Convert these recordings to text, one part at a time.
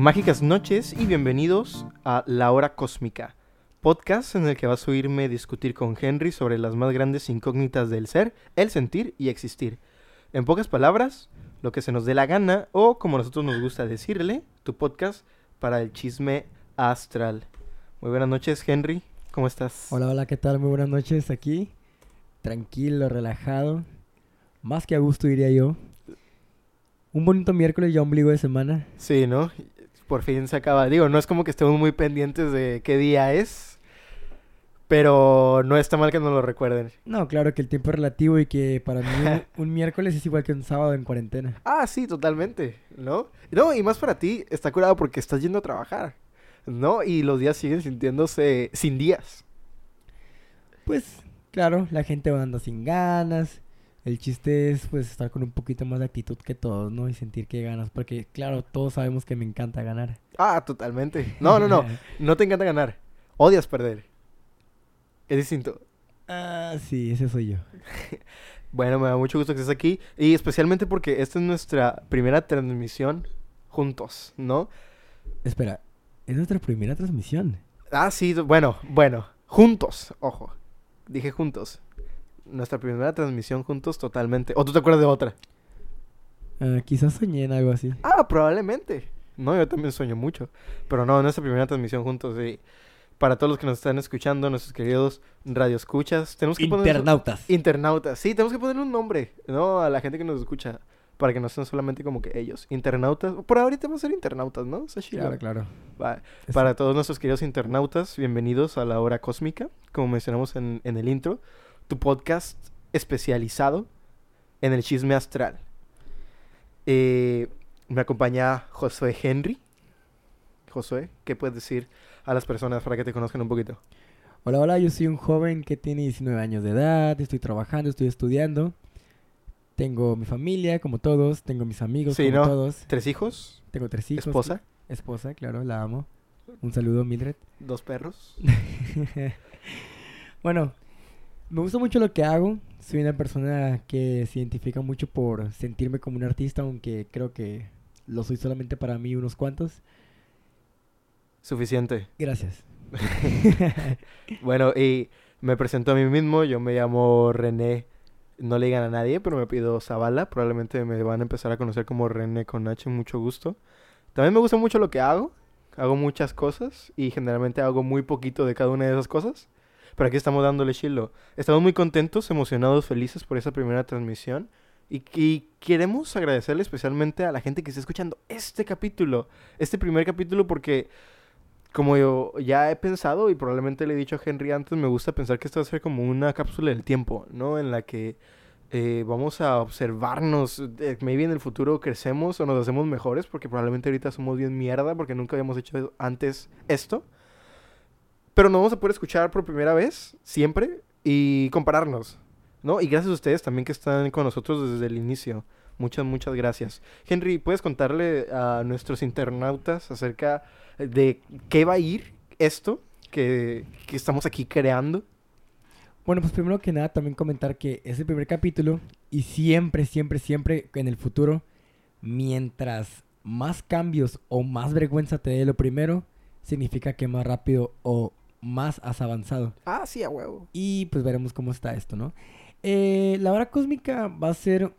Mágicas noches y bienvenidos a La Hora Cósmica, podcast en el que vas a oírme discutir con Henry sobre las más grandes incógnitas del ser, el sentir y existir. En pocas palabras, lo que se nos dé la gana o como nosotros nos gusta decirle, tu podcast para el chisme astral. Muy buenas noches, Henry. ¿Cómo estás? Hola, hola, ¿qué tal? Muy buenas noches aquí. Tranquilo, relajado. Más que a gusto, diría yo. Un bonito miércoles ya ombligo de semana. Sí, ¿no? Por fin se acaba. Digo, no es como que estemos muy pendientes de qué día es, pero no está mal que nos lo recuerden. No, claro que el tiempo es relativo y que para mí un, un miércoles es igual que un sábado en cuarentena. Ah, sí, totalmente, ¿no? No, y más para ti, está curado porque estás yendo a trabajar, ¿no? Y los días siguen sintiéndose sin días. Pues, claro, la gente va andando sin ganas. El chiste es, pues, estar con un poquito más de actitud que todos, ¿no? Y sentir que ganas. Porque, claro, todos sabemos que me encanta ganar. Ah, totalmente. No, no, no. No te encanta ganar. Odias perder. Es distinto. ah, sí, ese soy yo. Bueno, me da mucho gusto que estés aquí. Y especialmente porque esta es nuestra primera transmisión juntos, ¿no? Espera, es nuestra primera transmisión. Ah, sí, bueno, bueno. Juntos, ojo. Dije juntos. Nuestra primera transmisión juntos totalmente. ¿O tú te acuerdas de otra? Ah, quizás soñé en algo así. Ah, probablemente. No, yo también sueño mucho. Pero no, nuestra primera transmisión juntos. Y para todos los que nos están escuchando, nuestros queridos radioescuchas, tenemos que poner... Internautas. Internautas. Sí, tenemos que ponerle un nombre, ¿no? A la gente que nos escucha. Para que no sean solamente como que ellos. Internautas. Por ahorita vamos a ser internautas, ¿no? Claro, claro. Va. Para todos nuestros queridos internautas, bienvenidos a la hora cósmica, como mencionamos en, en el intro, tu podcast especializado en el chisme astral. Eh, me acompaña Josué Henry. Josué, ¿qué puedes decir a las personas para que te conozcan un poquito? Hola, hola, yo soy un joven que tiene 19 años de edad, estoy trabajando, estoy estudiando. Tengo mi familia, como todos, tengo mis amigos, Sí, como ¿no? todos. ¿Tres hijos? Tengo tres hijos. ¿Esposa? Esposa, claro, la amo. Un saludo, Mildred. ¿Dos perros? bueno, me gusta mucho lo que hago. Soy una persona que se identifica mucho por sentirme como un artista, aunque creo que lo soy solamente para mí unos cuantos. Suficiente. Gracias. Bueno, y me presento a mí mismo. Yo me llamo René. No le digan a nadie, pero me pido Zavala. Probablemente me van a empezar a conocer como René con H. Mucho gusto. También me gusta mucho lo que hago. Hago muchas cosas y generalmente hago muy poquito de cada una de esas cosas. Pero aquí estamos dándole chilo. Estamos muy contentos, emocionados, felices por esa primera transmisión. Y, queremos agradecerle especialmente a la gente que está escuchando este capítulo. Este primer capítulo porque como yo ya he pensado y probablemente le he dicho a Henry antes, me gusta pensar que esto va a ser como una cápsula del tiempo, ¿no? En la que eh, vamos a observarnos, eh, maybe en el futuro crecemos o nos hacemos mejores, porque probablemente ahorita somos bien mierda, porque nunca habíamos hecho antes esto. Pero nos vamos a poder escuchar por primera vez, siempre, y compararnos, ¿no? Y gracias a ustedes también que están con nosotros desde el inicio. Muchas, muchas gracias. Henry, ¿puedes contarle a nuestros internautas acerca de qué va a ir esto que, que estamos aquí creando? Bueno, pues primero que nada también comentar que es el primer capítulo y siempre, siempre, siempre en el futuro, mientras más cambios o más vergüenza te dé lo primero, significa que más rápido o más has avanzado. Ah, sí, a huevo. Y pues veremos cómo está esto, ¿no? Eh, la hora cósmica va a ser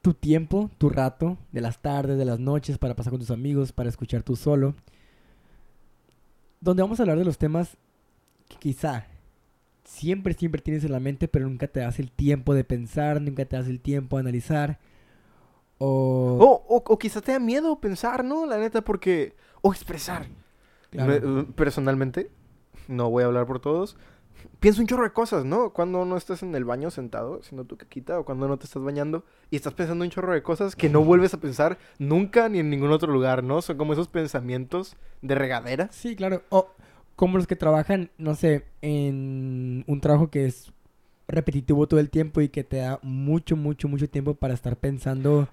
tu tiempo, tu rato, de las tardes, de las noches, para pasar con tus amigos, para escuchar tú solo. Donde vamos a hablar de los temas que quizá siempre, siempre tienes en la mente, pero nunca te das el tiempo de pensar, nunca te das el tiempo de analizar. O... O, o, o quizás te da miedo pensar, ¿no? La neta, porque... O expresar. Claro. Me- personalmente, no voy a hablar por todos, pienso un chorro de cosas, ¿no? Cuando no estás en el baño sentado haciendo tu caquita o cuando no te estás bañando y estás pensando un chorro de cosas que no vuelves a pensar nunca ni en ningún otro lugar, ¿no? Son como esos pensamientos de regadera. Sí, claro. O como los que trabajan, no sé, en un trabajo que es repetitivo todo el tiempo y que te da mucho, mucho, mucho tiempo para estar pensando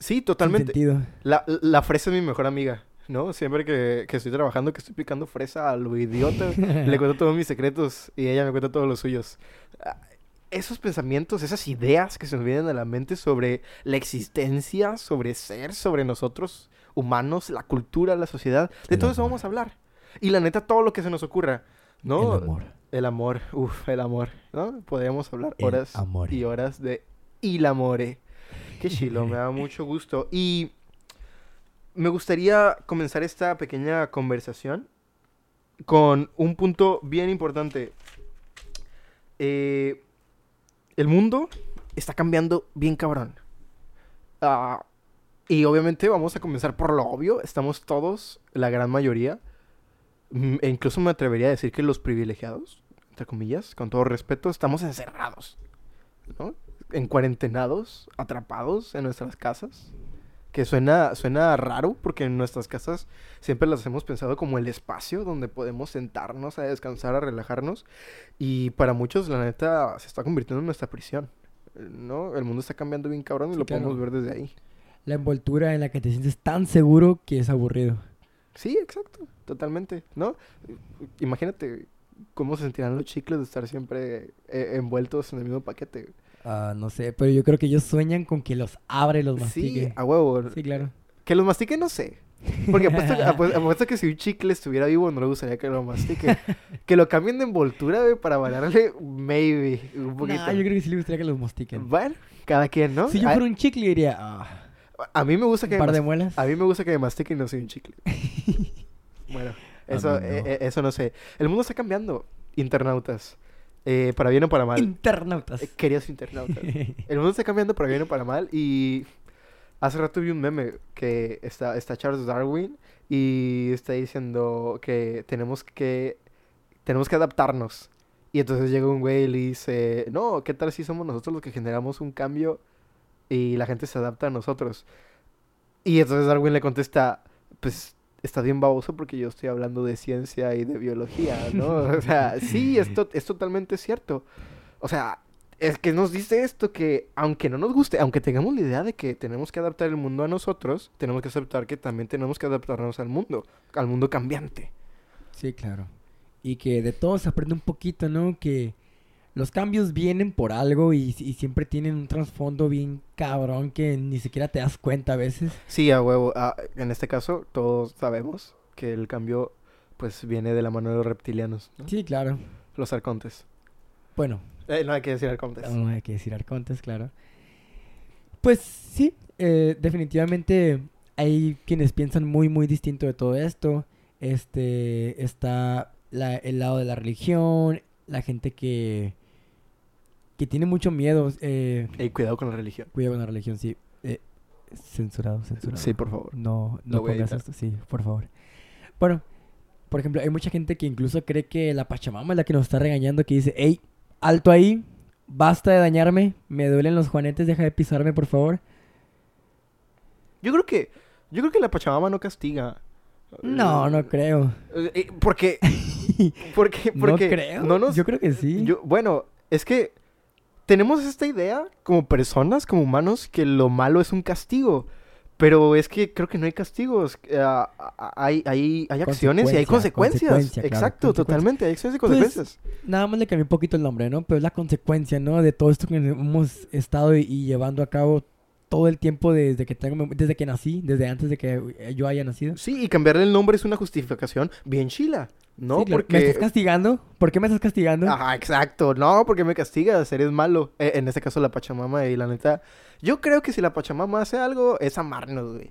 Sí, sin totalmente. sentido. La, la fresa es mi mejor amiga, ¿no? Siempre que, que estoy trabajando, que estoy picando fresa a lo idiota, le cuento todos mis secretos y ella me cuenta todos los suyos. Ah, esos pensamientos, esas ideas que se nos vienen a la mente sobre la existencia, sobre ser, sobre nosotros, humanos, la cultura, la sociedad. De El todo eso vamos a hablar. Y la neta, todo lo que se nos ocurra, ¿no? El amor. El amor, uff, el amor, ¿no? Podríamos hablar horas y horas de Il Amore. Qué chilo, me da mucho gusto. Y me gustaría comenzar esta pequeña conversación con un punto bien importante. Eh, el mundo está cambiando bien cabrón. Ah, y obviamente vamos a comenzar por lo obvio. Estamos todos, la gran mayoría, mm, e incluso me atrevería a decir que los privilegiados, entre comillas, con todo respeto, estamos encerrados, ¿no? En cuarentenados, atrapados en nuestras casas. Que suena, suena raro porque en nuestras casas siempre las hemos pensado como el espacio donde podemos sentarnos a descansar, a relajarnos. Y para muchos, la neta, se está convirtiendo en nuestra prisión. ¿No? El mundo está cambiando bien cabrón y Sí, lo claro. podemos ver desde ahí. La envoltura en la que te sientes tan seguro que es aburrido. Sí, exacto, totalmente, ¿no? Imagínate cómo se sentirán los chicles de estar siempre eh, envueltos en el mismo paquete. Ah, no sé, pero yo creo que ellos sueñan con que los abre y los Sí, mastique. a huevo. Sí, claro. Que los mastique no sé. Porque apuesto, apu- apuesto que si un chicle estuviera vivo no le gustaría que lo mastique. que lo cambien de envoltura, güey, para variarle, maybe, un poquito. Nah, yo creo que sí le gustaría que los mastiquen. Bueno, cada quien, ¿no? Si yo a, fuera un chicle diría, ah, a mí me gusta que un me par de muelas. A mí me gusta que me mastiquen y no soy un chicle. bueno, eso, no. eh, eso no sé. El mundo está cambiando, internautas. Eh, para bien o para mal. Internautas. Eh, queridos internautas. El mundo está cambiando para bien o para mal. Y hace rato vi un meme que está, está Charles Darwin y está diciendo que tenemos que tenemos que adaptarnos. Y entonces llega un güey y le dice, no, ¿qué tal si somos nosotros los que generamos un cambio y la gente se adapta a nosotros? Y entonces Darwin le contesta, pues está bien baboso porque yo estoy hablando de ciencia y de biología, ¿no? O sea, sí, esto es totalmente cierto. O sea, es que nos dice esto que aunque no nos guste, aunque tengamos la idea de que tenemos que adaptar el mundo a nosotros, tenemos que aceptar que también tenemos que adaptarnos al mundo, al mundo cambiante. Sí, claro. Y que de todo se aprende un poquito, ¿no? Que los cambios vienen por algo y, y siempre tienen un trasfondo bien cabrón que ni siquiera te das cuenta a veces. Sí, a huevo. ah, en este caso, todos sabemos que el cambio pues viene de la mano de los reptilianos, ¿no? Sí, claro. Los arcontes. Bueno, Eh, no hay que decir arcontes. no hay que decir arcontes, claro. Pues sí, eh, definitivamente hay quienes piensan muy, muy distinto de todo esto. Este, está la- el lado de la religión, la gente que, que tiene mucho miedo. Eh, cuidado con la religión. Cuidado con la religión, sí. Eh, censurado, censurado. Sí, por favor. No, no pongas esto, sí, por favor. Bueno, por ejemplo, hay mucha gente que incluso cree que la Pachamama es la que nos está regañando, que dice, hey, alto ahí, basta de dañarme, me duelen los juanetes, deja de pisarme, por favor. Yo creo que yo creo que la Pachamama no castiga. No, no creo. Eh, eh, porque porque no porque creo. no nos Yo creo que sí. Yo, bueno, es que tenemos esta idea como personas, como humanos, que lo malo es un castigo. Pero es que creo que no hay castigos. eh, hay, hay, hay acciones y hay Consecuencia, consecuencias. consecuencia, claro, Exacto, consecuencia. totalmente. Hay acciones y Pues, consecuencias. Nada más le cambié un poquito el nombre, ¿no? Pero es la consecuencia, ¿no? De todo esto que hemos estado y, y llevando a cabo todo el tiempo desde que tengo, desde que nací, desde antes de que eh, yo haya nacido. Sí, y cambiarle el nombre es una justificación bien chila. No, Sí, claro. porque... ¿Me estás castigando? ¿Por qué me estás castigando? Ajá, exacto. No, porque me castigas, eres malo. Eh, en este caso la Pachamama y la neta... Yo creo que si la Pachamama hace algo, es amarnos, güey.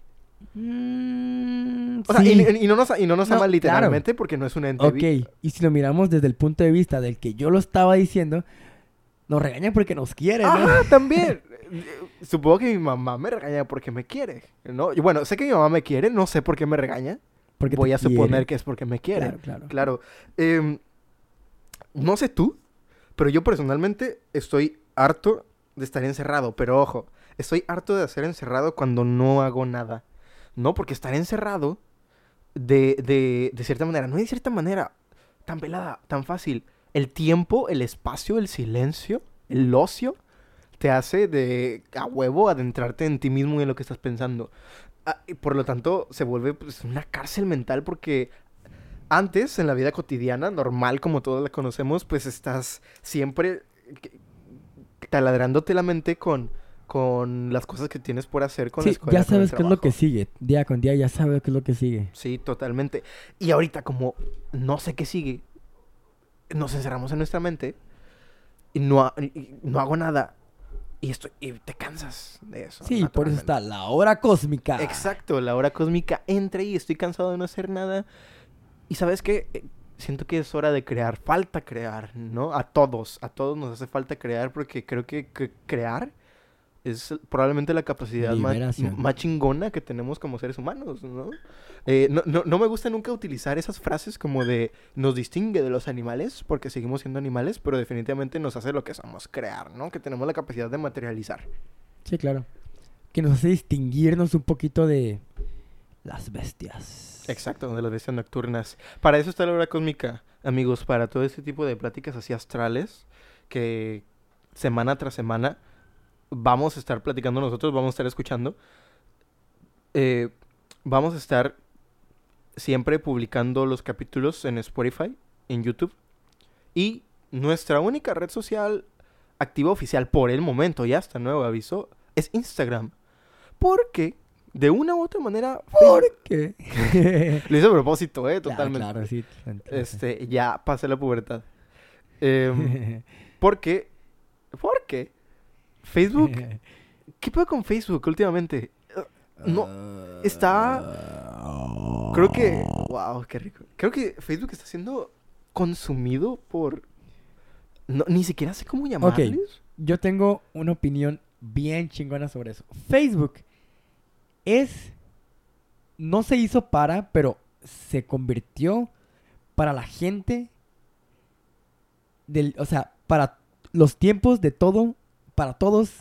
Mm, O sea, sí. y, y no nos, y no nos No, ama claro. literalmente porque no es un ente Ok, y si lo miramos desde el punto de vista del que yo lo estaba diciendo, nos regañan porque nos quieren, ¿no? Ajá, también. Supongo que mi mamá me regaña porque me quiere, ¿no? Y bueno, sé que mi mamá me quiere, no sé por qué me regaña. Porque Voy a suponer que es porque me quiere. Claro, claro. Claro. Em, no sé tú, pero yo personalmente estoy harto de estar encerrado. Pero ojo, estoy harto de estar encerrado cuando no hago nada. No, porque estar encerrado de, de, de cierta manera, no de cierta manera, tan pelada, tan fácil. El tiempo, el espacio, el silencio, el ocio, te hace de a huevo adentrarte en ti mismo y en lo que estás pensando. Ah, y por lo tanto, se vuelve pues, una cárcel mental porque antes, en la vida cotidiana, normal como todos la conocemos, pues estás siempre taladrándote la mente con con las cosas que tienes por hacer con la Sí, escuela. ya sabes qué es lo que sigue. Día con día ya sabes qué es lo que sigue. Sí, totalmente. Y ahorita, como no sé qué sigue, nos encerramos en nuestra mente y no, ha- y no hago nada. Y, estoy, y te cansas de eso. Sí, por eso está la hora cósmica. Exacto, la hora cósmica entra y estoy cansado de no hacer nada. Y sabes qué, Eh, siento que es hora de crear, falta crear, ¿no? A todos, a todos nos hace falta crear porque creo que, que crear es probablemente la capacidad más, más chingona que tenemos como seres humanos, ¿no? Eh, no, no? no me gusta nunca utilizar esas frases como de nos distingue de los animales porque seguimos siendo animales, pero definitivamente nos hace lo que somos, crear, ¿no? Que tenemos la capacidad de materializar. Sí, claro. Que nos hace distinguirnos un poquito de las bestias. Exacto, de las bestias nocturnas. Para eso está la hora cósmica, amigos, para todo este tipo de pláticas así astrales que semana tras semana vamos a estar platicando nosotros, vamos a estar escuchando. Eh, vamos a estar siempre publicando los capítulos en Spotify, en YouTube y nuestra única red social activa oficial por el momento, ya está nuevo aviso, es Instagram. Porque de una u otra manera ¿Por qué? lo hice a propósito, eh, Claro, totalmente. Claro, sí. Este, ya pasé la pubertad. Em, porque, porque Facebook, ¿qué pasa con Facebook últimamente? No, está, creo que, wow, qué rico. Creo que Facebook está siendo consumido por, no, ni siquiera sé cómo llamarles. Yo tengo una opinión bien chingona sobre eso. Facebook es. No se hizo para, pero se convirtió para la gente. Del, o sea, para los tiempos de todo, para todos,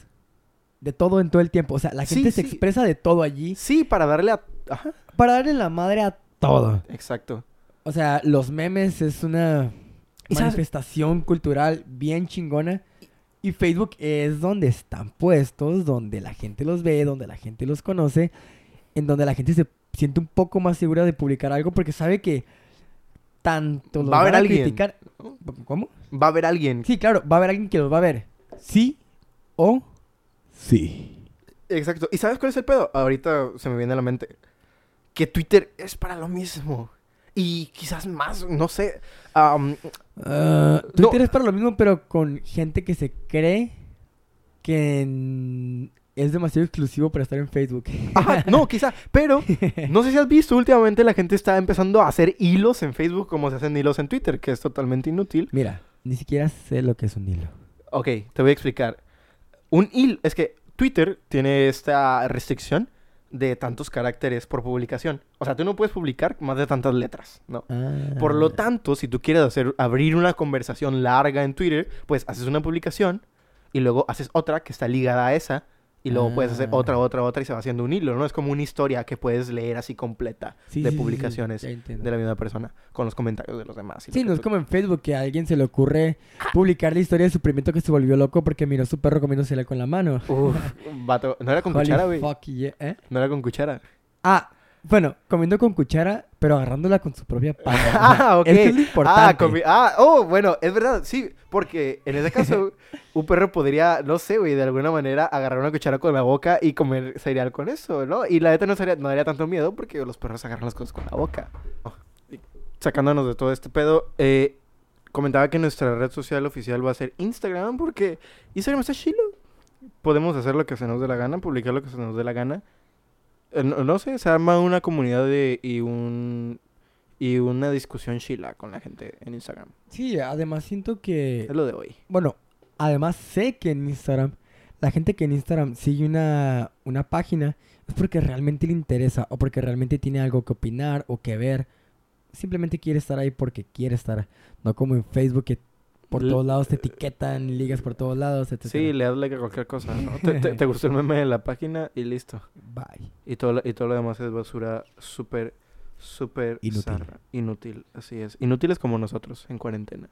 de todo en todo el tiempo. O sea, la Sí, gente se sí. expresa de todo allí Sí, para darle a, ajá, para darle la madre a todo. exacto. O sea, los memes es una manifestación cultural bien chingona. Y Facebook es donde están puestos, donde la gente los ve, donde la gente los conoce, en donde la gente se siente un poco más segura de publicar algo porque sabe que tanto los Va a haber van alguien. criticar. ¿Cómo? Va a haber alguien. Sí, claro, va a haber alguien que los va a ver. Sí o sí. Exacto. ¿Y sabes cuál es el pedo? Ahorita se me viene a la mente que Twitter es para lo mismo. Y quizás más, no sé. Ah, No. Twitter es para lo mismo, pero con gente que se cree que es demasiado exclusivo para estar en Facebook. ajá, no, quizá. Pero no sé si has visto últimamente la gente está empezando a hacer hilos en Facebook como se hacen hilos en Twitter, que es totalmente inútil. Mira, ni siquiera sé lo que es un hilo. Ok, te voy a explicar. Un hilo, es que Twitter tiene esta restricción de tantos caracteres por publicación. O sea, tú no puedes publicar más de tantas letras, ¿no? Por lo Ah. tanto, si tú quieres hacer, abrir una conversación larga en Twitter, pues haces una publicación y luego haces otra que está ligada a esa y luego puedes hacer Ah. otra, otra, otra y se va haciendo un hilo, ¿no? Es como una historia que puedes leer así completa Sí, de sí, sí, sí, publicaciones de la misma persona con los comentarios de los demás. y Sí, no es tú- como en Facebook que a alguien se le ocurre publicar la historia de su primito que se volvió loco porque miró a su perro comiéndosela con la mano. Uf, vato. No era con Holy cuchara, güey. yeah, ¿eh? No era con cuchara. Ah, bueno, comiendo con cuchara, pero agarrándola con su propia palma. Ah, ok. Eso es lo importante. Ah, ah, oh, bueno, es verdad, sí, porque en ese caso un perro podría, no sé, güey, de alguna manera agarrar una cuchara con la boca y comer cereal con eso, ¿no? Y la neta no, sería, no daría tanto miedo porque los perros agarran las cosas con la boca. Oh, Sacándonos de todo este pedo, eh, comentaba que nuestra red social oficial va a ser Instagram porque Instagram está chilo. Podemos hacer lo que se nos dé la gana, publicar lo que se nos dé la gana. Eh, No, no sé, se arma una comunidad de, y un y una discusión chila con la gente en Instagram. Sí, además siento que... Es lo de hoy. Bueno, además sé que en Instagram, la gente que en Instagram sigue una, una página es porque realmente le interesa o porque realmente tiene algo que opinar o que ver. Simplemente quiere estar ahí porque quiere estar. No como en Facebook que por L- todos lados te etiquetan, ligas por todos lados, etc. Sí, le das like a cualquier cosa, ¿no? te, te- te gustó el meme de la página y listo. Bye. Y todo, lo- y todo lo demás es basura súper, súper Inútil. zarra. Inútil, así es. Inútiles como nosotros en cuarentena.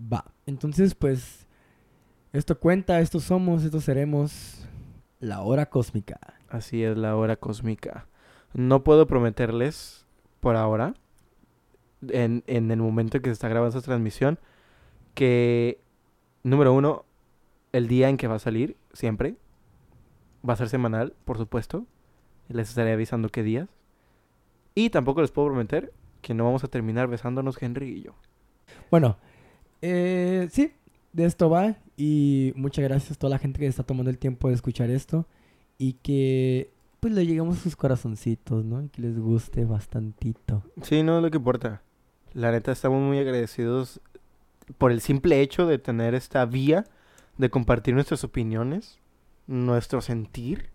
Va. Entonces, pues, esto cuenta, esto somos, esto seremos. La hora cósmica. Así es la hora cósmica. No puedo prometerles por ahora, en, en el momento en que se está grabando esta transmisión, que, número uno, el día en que va a salir, siempre. Va a ser semanal, por supuesto. Les estaré avisando qué días. Y tampoco les puedo prometer que no vamos a terminar besándonos Henry y yo. Bueno, eh, sí, de esto va. Y muchas gracias a toda la gente que está tomando el tiempo de escuchar esto. Y que pues le lleguemos a sus corazoncitos, ¿no? Y que les guste bastantito. Sí, no es lo que importa. La neta, estamos muy agradecidos por el simple hecho de tener esta vía de compartir nuestras opiniones, nuestro sentir.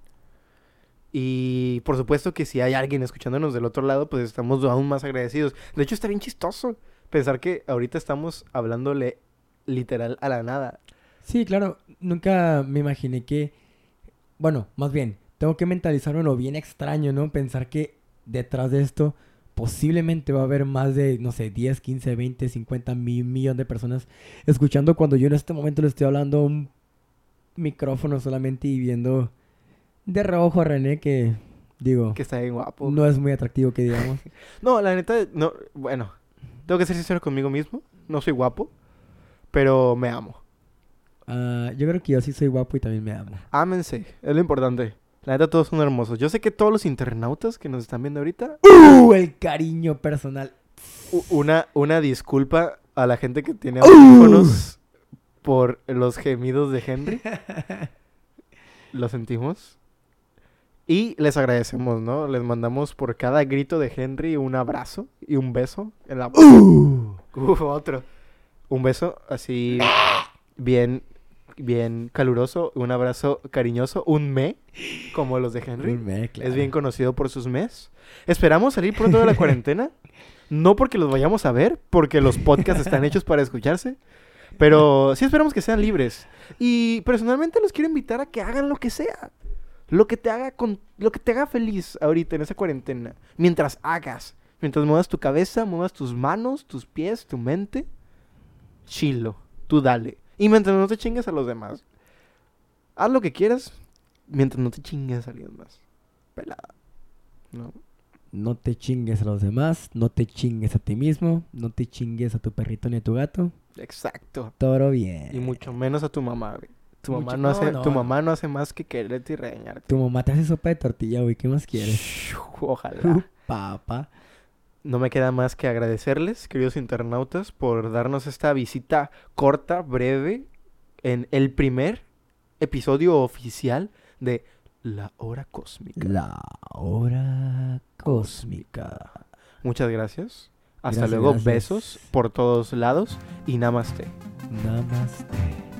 Y por supuesto que si hay alguien escuchándonos del otro lado, pues estamos aún más agradecidos. De hecho, está bien chistoso pensar que ahorita estamos hablándole literal a la nada. Sí, claro, nunca me imaginé que, bueno, más bien, tengo que mentalizarme lo bien extraño, ¿no? Pensar que detrás de esto posiblemente va a haber más de, no sé, 10, 15, 20, 50 mil millón de personas escuchando cuando yo en este momento le estoy hablando a un micrófono solamente y viendo de reojo a René que, digo, Que está bien guapo. no es muy atractivo que digamos. No, la neta, no, bueno, tengo que ser sincero conmigo mismo. No soy guapo, pero me amo. Ah, yo creo que yo sí soy guapo y también me amo. Ámense, es lo importante. La neta, todos son hermosos. Yo sé que todos los internautas que nos están viendo ahorita, ¡Uh! El cariño personal. una, una disculpa a la gente que tiene audífonos por los gemidos de Henry. Lo sentimos. Y les agradecemos, ¿no? Les mandamos por cada grito de Henry un abrazo y un beso en la ¡Uh! Otro. Un beso así bien, bien caluroso, un abrazo cariñoso, un me, como los de Henry. Un me, Es claro. bien conocido por sus mes. Esperamos salir pronto de la cuarentena. No porque los vayamos a ver, porque los podcasts están hechos para escucharse. Pero sí esperamos que sean libres. Y personalmente los quiero invitar a que hagan lo que sea. Lo que te haga con lo que te haga feliz ahorita en esa cuarentena. Mientras hagas. Mientras muevas tu cabeza, muevas tus manos, tus pies, tu mente. Chilo. Tú dale. Y mientras no te chingues a los demás. Haz lo que quieras. Mientras no te chingues a alguien más. Pelada. ¿No? No te chingues a los demás, no te chingues a ti mismo, no te chingues a tu perrito ni a tu gato. Exacto. Todo bien. Y mucho menos a tu mamá, güey. Tu mamá no, hace, no, tu mamá no hace más que quererte y regañarte. Tu mamá te hace sopa de tortilla, güey. ¿Qué más quieres? Ojalá. Papá. No me queda más que agradecerles, queridos internautas, por darnos esta visita corta, breve, en el primer episodio oficial de La Hora Cósmica. La hora cósmica. Muchas gracias. Hasta Gracias, luego, gracias. besos por todos lados y namaste. Namaste.